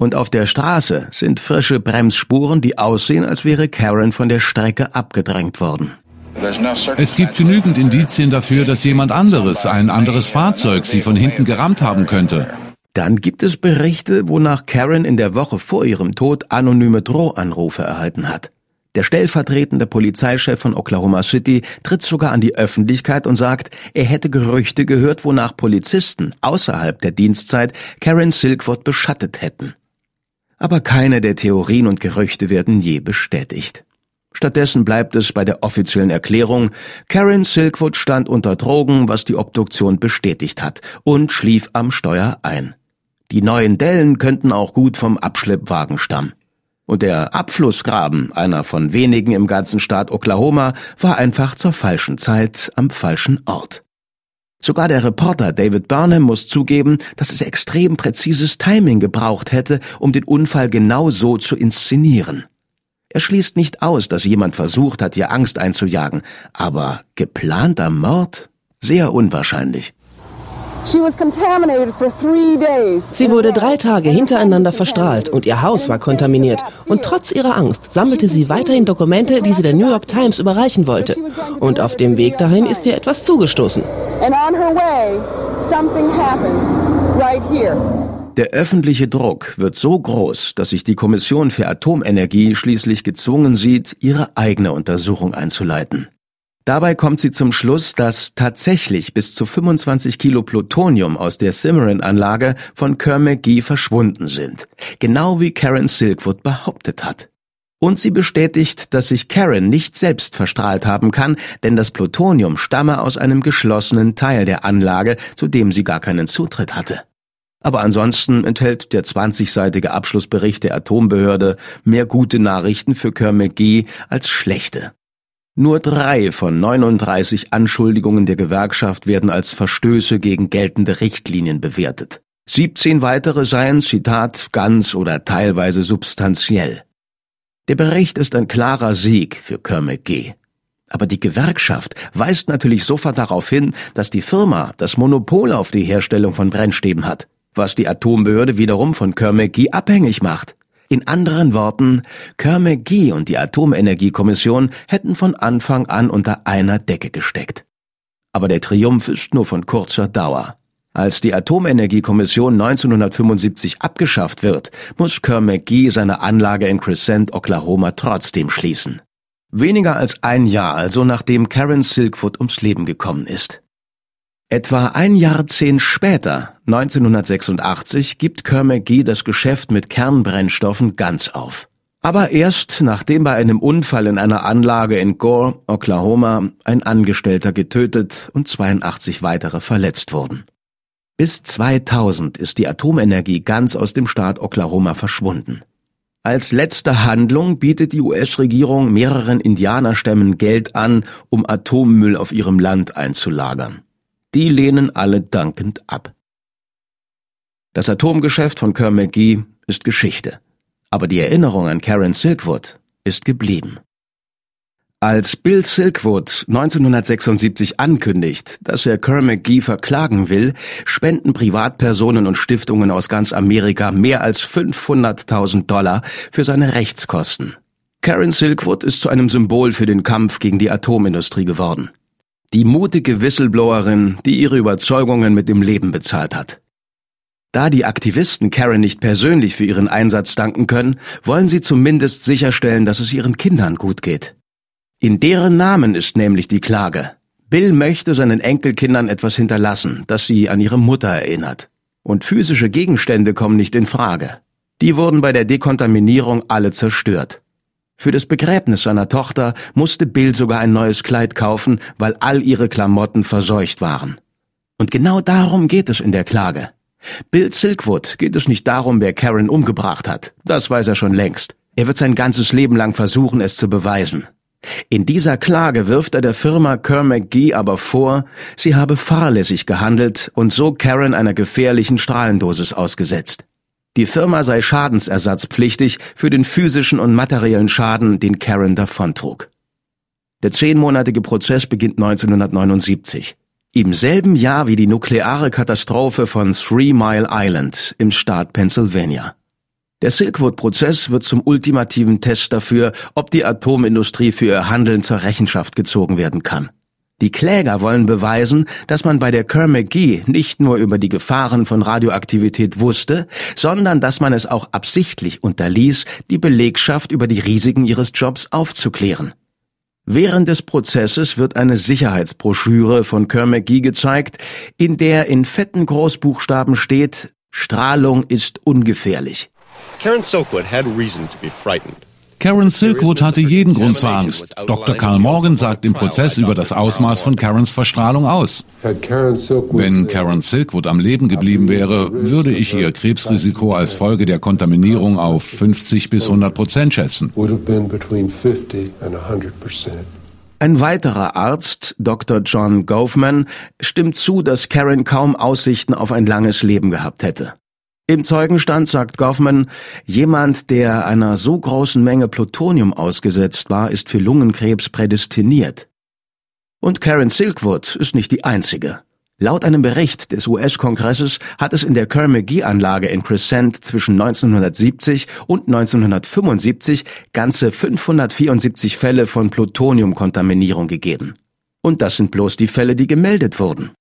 Und auf der Straße sind frische Bremsspuren, die aussehen, als wäre Karen von der Strecke abgedrängt worden. Es gibt genügend Indizien dafür, dass jemand anderes, ein anderes Fahrzeug, sie von hinten gerammt haben könnte. Dann gibt es Berichte, wonach Karen in der Woche vor ihrem Tod anonyme Drohanrufe erhalten hat. Der stellvertretende Polizeichef von Oklahoma City tritt sogar an die Öffentlichkeit und sagt, er hätte Gerüchte gehört, wonach Polizisten außerhalb der Dienstzeit Karen Silkwood beschattet hätten aber keine der Theorien und Gerüchte werden je bestätigt. Stattdessen bleibt es bei der offiziellen Erklärung, Karen Silkwood stand unter Drogen, was die Obduktion bestätigt hat, und schlief am Steuer ein. Die neuen Dellen könnten auch gut vom Abschleppwagen stammen. Und der Abflussgraben, einer von wenigen im ganzen Staat Oklahoma, war einfach zur falschen Zeit am falschen Ort. Sogar der Reporter David Burnham muss zugeben, dass es extrem präzises Timing gebraucht hätte, um den Unfall genau so zu inszenieren. Er schließt nicht aus, dass jemand versucht hat, ihr Angst einzujagen, aber geplanter Mord? Sehr unwahrscheinlich. Sie wurde drei Tage hintereinander verstrahlt und ihr Haus war kontaminiert. Und trotz ihrer Angst sammelte sie weiterhin Dokumente, die sie der New York Times überreichen wollte. Und auf dem Weg dahin ist ihr etwas zugestoßen. Der öffentliche Druck wird so groß, dass sich die Kommission für Atomenergie schließlich gezwungen sieht, ihre eigene Untersuchung einzuleiten. Dabei kommt sie zum Schluss, dass tatsächlich bis zu 25 Kilo Plutonium aus der Cimarron-Anlage von Kerr McGee verschwunden sind. Genau wie Karen Silkwood behauptet hat. Und sie bestätigt, dass sich Karen nicht selbst verstrahlt haben kann, denn das Plutonium stamme aus einem geschlossenen Teil der Anlage, zu dem sie gar keinen Zutritt hatte. Aber ansonsten enthält der 20-seitige Abschlussbericht der Atombehörde mehr gute Nachrichten für Kerr McGee als schlechte. Nur drei von 39 Anschuldigungen der Gewerkschaft werden als Verstöße gegen geltende Richtlinien bewertet. 17 weitere seien, Zitat, ganz oder teilweise substanziell. Der Bericht ist ein klarer Sieg für Kermit G. Aber die Gewerkschaft weist natürlich sofort darauf hin, dass die Firma das Monopol auf die Herstellung von Brennstäben hat, was die Atombehörde wiederum von Kermit G abhängig macht. In anderen Worten, Kerr-McGee und die Atomenergiekommission hätten von Anfang an unter einer Decke gesteckt. Aber der Triumph ist nur von kurzer Dauer. Als die Atomenergiekommission 1975 abgeschafft wird, muss Kerr-McGee seine Anlage in Crescent, Oklahoma trotzdem schließen. Weniger als ein Jahr also nachdem Karen Silkwood ums Leben gekommen ist. Etwa ein Jahrzehnt später, 1986, gibt Kerr-McGee das Geschäft mit Kernbrennstoffen ganz auf. Aber erst nachdem bei einem Unfall in einer Anlage in Gore, Oklahoma, ein Angestellter getötet und 82 weitere verletzt wurden. Bis 2000 ist die Atomenergie ganz aus dem Staat Oklahoma verschwunden. Als letzte Handlung bietet die US-Regierung mehreren Indianerstämmen Geld an, um Atommüll auf ihrem Land einzulagern. Die lehnen alle dankend ab. Das Atomgeschäft von Kerr-McGee ist Geschichte. Aber die Erinnerung an Karen Silkwood ist geblieben. Als Bill Silkwood 1976 ankündigt, dass er Kerr-McGee verklagen will, spenden Privatpersonen und Stiftungen aus ganz Amerika mehr als 500.000 Dollar für seine Rechtskosten. Karen Silkwood ist zu einem Symbol für den Kampf gegen die Atomindustrie geworden. Die mutige Whistleblowerin, die ihre Überzeugungen mit dem Leben bezahlt hat. Da die Aktivisten Karen nicht persönlich für ihren Einsatz danken können, wollen sie zumindest sicherstellen, dass es ihren Kindern gut geht. In deren Namen ist nämlich die Klage. Bill möchte seinen Enkelkindern etwas hinterlassen, das sie an ihre Mutter erinnert. Und physische Gegenstände kommen nicht in Frage. Die wurden bei der Dekontaminierung alle zerstört. Für das Begräbnis seiner Tochter musste Bill sogar ein neues Kleid kaufen, weil all ihre Klamotten verseucht waren. Und genau darum geht es in der Klage. Bill Silkwood geht es nicht darum, wer Karen umgebracht hat. Das weiß er schon längst. Er wird sein ganzes Leben lang versuchen, es zu beweisen. In dieser Klage wirft er der Firma Kerr McGee aber vor, sie habe fahrlässig gehandelt und so Karen einer gefährlichen Strahlendosis ausgesetzt. Die Firma sei schadensersatzpflichtig für den physischen und materiellen Schaden, den Karen davontrug. Der zehnmonatige Prozess beginnt 1979. Im selben Jahr wie die nukleare Katastrophe von Three Mile Island im Staat Pennsylvania. Der Silkwood-Prozess wird zum ultimativen Test dafür, ob die Atomindustrie für ihr Handeln zur Rechenschaft gezogen werden kann. Die Kläger wollen beweisen, dass man bei der Kerr-McGee nicht nur über die Gefahren von Radioaktivität wusste, sondern dass man es auch absichtlich unterließ, die Belegschaft über die Risiken ihres Jobs aufzuklären. Während des Prozesses wird eine Sicherheitsbroschüre von Kerr-McGee gezeigt, in der in fetten Großbuchstaben steht, Strahlung ist ungefährlich. Karen Silkwood had reason to be frightened. Karen Silkwood hatte jeden Grund zur Angst. Dr. Carl Morgan sagt im Prozess über das Ausmaß von Karens Verstrahlung aus. Wenn Karen Silkwood am Leben geblieben wäre, würde ich ihr Krebsrisiko als Folge der Kontaminierung auf 50 bis 100 Prozent schätzen. Ein weiterer Arzt, Dr. John Goffman, stimmt zu, dass Karen kaum Aussichten auf ein langes Leben gehabt hätte. Im Zeugenstand sagt Goffman, jemand, der einer so großen Menge Plutonium ausgesetzt war, ist für Lungenkrebs prädestiniert. Und Karen Silkwood ist nicht die einzige. Laut einem Bericht des US-Kongresses hat es in der Kerr-McGee-Anlage in Crescent zwischen 1970 und 1975 ganze 574 Fälle von Plutoniumkontaminierung gegeben. Und das sind bloß die Fälle, die gemeldet wurden.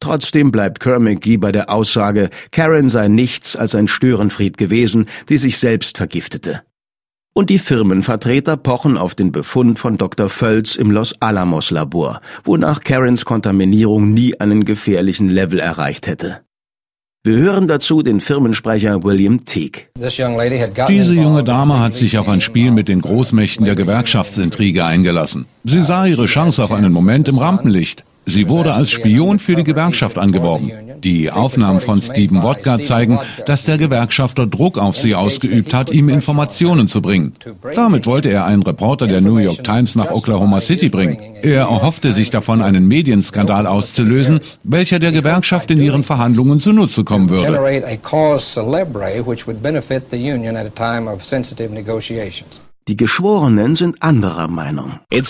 Trotzdem bleibt Kerr-McGee bei der Aussage, Karen sei nichts als ein Störenfried gewesen, die sich selbst vergiftete. Und die Firmenvertreter pochen auf den Befund von Dr. Völz im Los Alamos Labor, wonach Karens Kontaminierung nie einen gefährlichen Level erreicht hätte. Wir hören dazu den Firmensprecher William Teague. Diese junge Dame hat sich auf ein Spiel mit den Großmächten der Gewerkschaftsintrige eingelassen. Sie sah ihre Chance auf einen Moment im Rampenlicht. Sie wurde als Spion für die Gewerkschaft angeworben. Die Aufnahmen von Stephen Wodka zeigen, dass der Gewerkschafter Druck auf sie ausgeübt hat, ihm Informationen zu bringen. Damit wollte er einen Reporter der New York Times nach Oklahoma City bringen. Er erhoffte sich davon, einen Medienskandal auszulösen, welcher der Gewerkschaft in ihren Verhandlungen zunutze kommen würde. Die Geschworenen sind anderer Meinung. Ein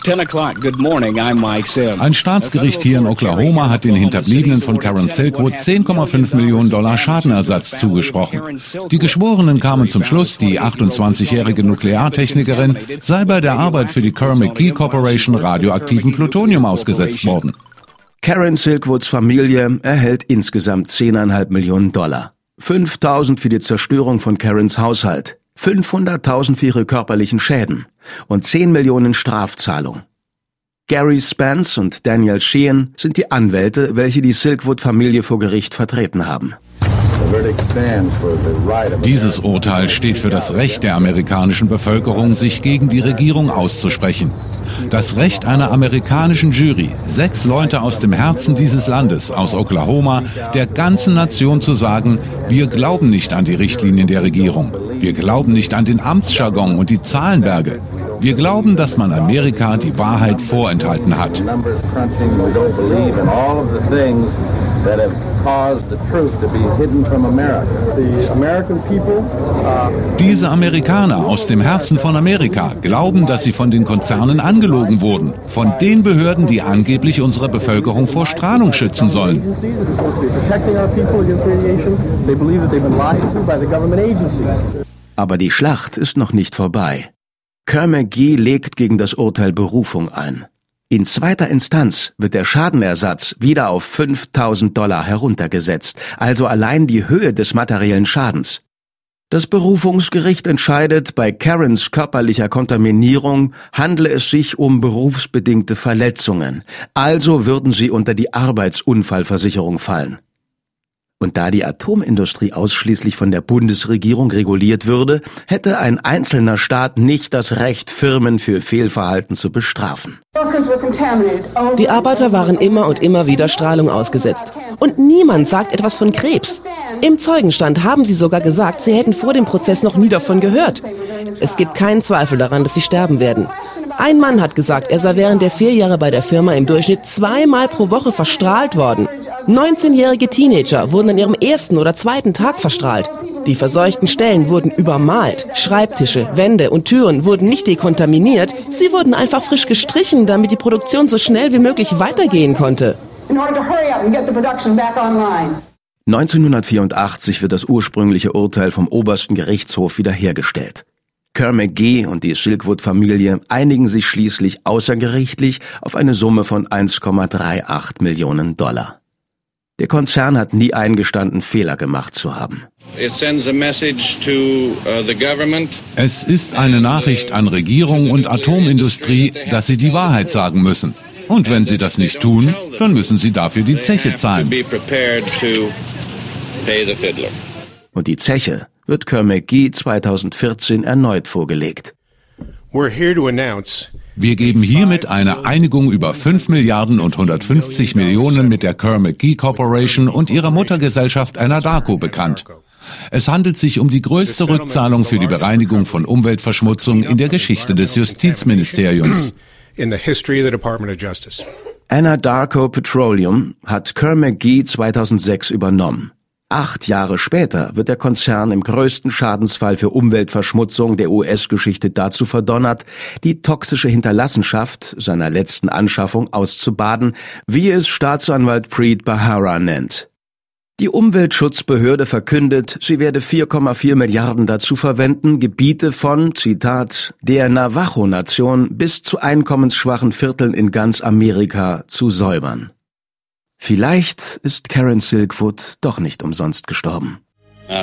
Staatsgericht hier in Oklahoma hat den Hinterbliebenen von Karen Silkwood 10,5 Millionen Dollar Schadenersatz zugesprochen. Die Geschworenen kamen zum Schluss, die 28-jährige Nukleartechnikerin sei bei der Arbeit für die Kerr McGee Corporation radioaktiven Plutonium ausgesetzt worden. Karen Silkwoods Familie erhält insgesamt 10,5 Millionen Dollar. 5000 für die Zerstörung von Karens Haushalt, 500.000 für ihre körperlichen Schäden und 10 Millionen Strafzahlung. Gary Spence und Daniel Sheehan sind die Anwälte, welche die Silkwood-Familie vor Gericht vertreten haben. Dieses Urteil steht für das Recht der amerikanischen Bevölkerung, sich gegen die Regierung auszusprechen. Das Recht einer amerikanischen Jury, sechs Leute aus dem Herzen dieses Landes, aus Oklahoma, der ganzen Nation zu sagen, wir glauben nicht an die Richtlinien der Regierung. Wir glauben nicht an den Amtsjargon und die Zahlenberge. Wir glauben, dass man Amerika die Wahrheit vorenthalten hat. Diese Amerikaner aus dem Herzen von Amerika glauben, dass sie von den Konzernen angelogen wurden, von den Behörden, die angeblich unsere Bevölkerung vor Strahlung schützen sollen. Aber die Schlacht ist noch nicht vorbei. Kerr-McGee legt gegen das Urteil Berufung ein. In zweiter Instanz wird der Schadenersatz wieder auf 5000 Dollar heruntergesetzt, also allein die Höhe des materiellen Schadens. Das Berufungsgericht entscheidet, bei Karens körperlicher Kontaminierung handle es sich um berufsbedingte Verletzungen, also würden sie unter die Arbeitsunfallversicherung fallen. Und da die Atomindustrie ausschließlich von der Bundesregierung reguliert würde, hätte ein einzelner Staat nicht das Recht, Firmen für Fehlverhalten zu bestrafen. Die Arbeiter waren immer und immer wieder Strahlung ausgesetzt. Und niemand sagt etwas von Krebs. Im Zeugenstand haben sie sogar gesagt, sie hätten vor dem Prozess noch nie davon gehört. Es gibt keinen Zweifel daran, dass sie sterben werden. Ein Mann hat gesagt, er sei während der vier Jahre bei der Firma im Durchschnitt zweimal pro Woche verstrahlt worden. 19-jährige Teenager wurden an ihrem ersten oder zweiten Tag verstrahlt. Die verseuchten Stellen wurden übermalt. Schreibtische, Wände und Türen wurden nicht dekontaminiert, sie wurden einfach frisch gestrichen, damit die Produktion so schnell wie möglich weitergehen konnte. 1984 wird das ursprüngliche Urteil vom obersten Gerichtshof wiederhergestellt. Kerr McGee und die Silkwood-Familie einigen sich schließlich außergerichtlich auf eine Summe von 1,38 Millionen Dollar. Der Konzern hat nie eingestanden, Fehler gemacht zu haben. Uh, es ist eine Nachricht an Regierung und Atomindustrie, dass sie die Wahrheit sagen müssen. Und wenn sie das nicht tun, dann müssen sie dafür die Zeche zahlen. Und die Zeche wird Kerr McGee 2014 erneut vorgelegt. Wir geben hiermit eine Einigung über 5 Milliarden und 150 Millionen mit der Kerr McGee Corporation und ihrer Muttergesellschaft Anadarko bekannt. Es handelt sich um die größte Rückzahlung für die Bereinigung von Umweltverschmutzung in der Geschichte des Justizministeriums. Anadarko Petroleum hat Kerr McGee 2006 übernommen. Acht Jahre später wird der Konzern im größten Schadensfall für Umweltverschmutzung der US-Geschichte dazu verdonnert, die toxische Hinterlassenschaft seiner letzten Anschaffung auszubaden, wie es Staatsanwalt Preet Bahara nennt. Die Umweltschutzbehörde verkündet, sie werde 4,4 Milliarden dazu verwenden, Gebiete von, Zitat, der Navajo-Nation bis zu einkommensschwachen Vierteln in ganz Amerika zu säubern. Vielleicht ist Karen Silkwood doch nicht umsonst gestorben. Uh,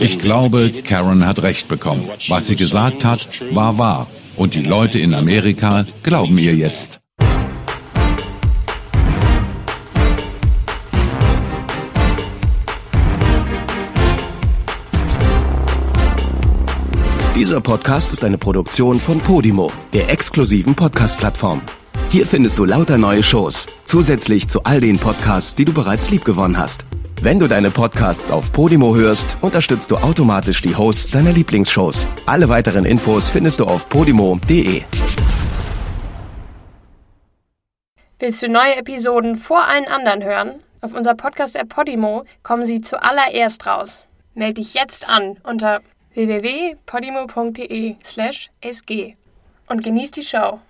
ich glaube, Karen hat recht bekommen. Was sie gesagt hat, war wahr. Und die Leute in Amerika glauben ihr jetzt. Dieser Podcast ist eine Produktion von Podimo, der exklusiven Podcast-Plattform. Hier findest du lauter neue Shows, zusätzlich zu all den Podcasts, die du bereits liebgewonnen hast. Wenn du deine Podcasts auf Podimo hörst, unterstützt du automatisch die Hosts deiner Lieblingsshows. Alle weiteren Infos findest du auf podimo.de. Willst du neue Episoden vor allen anderen hören? Auf unser Podcast-App Podimo kommen sie zuallererst raus. Meld dich jetzt an unter www.podimo.de/sg und genießt die Show.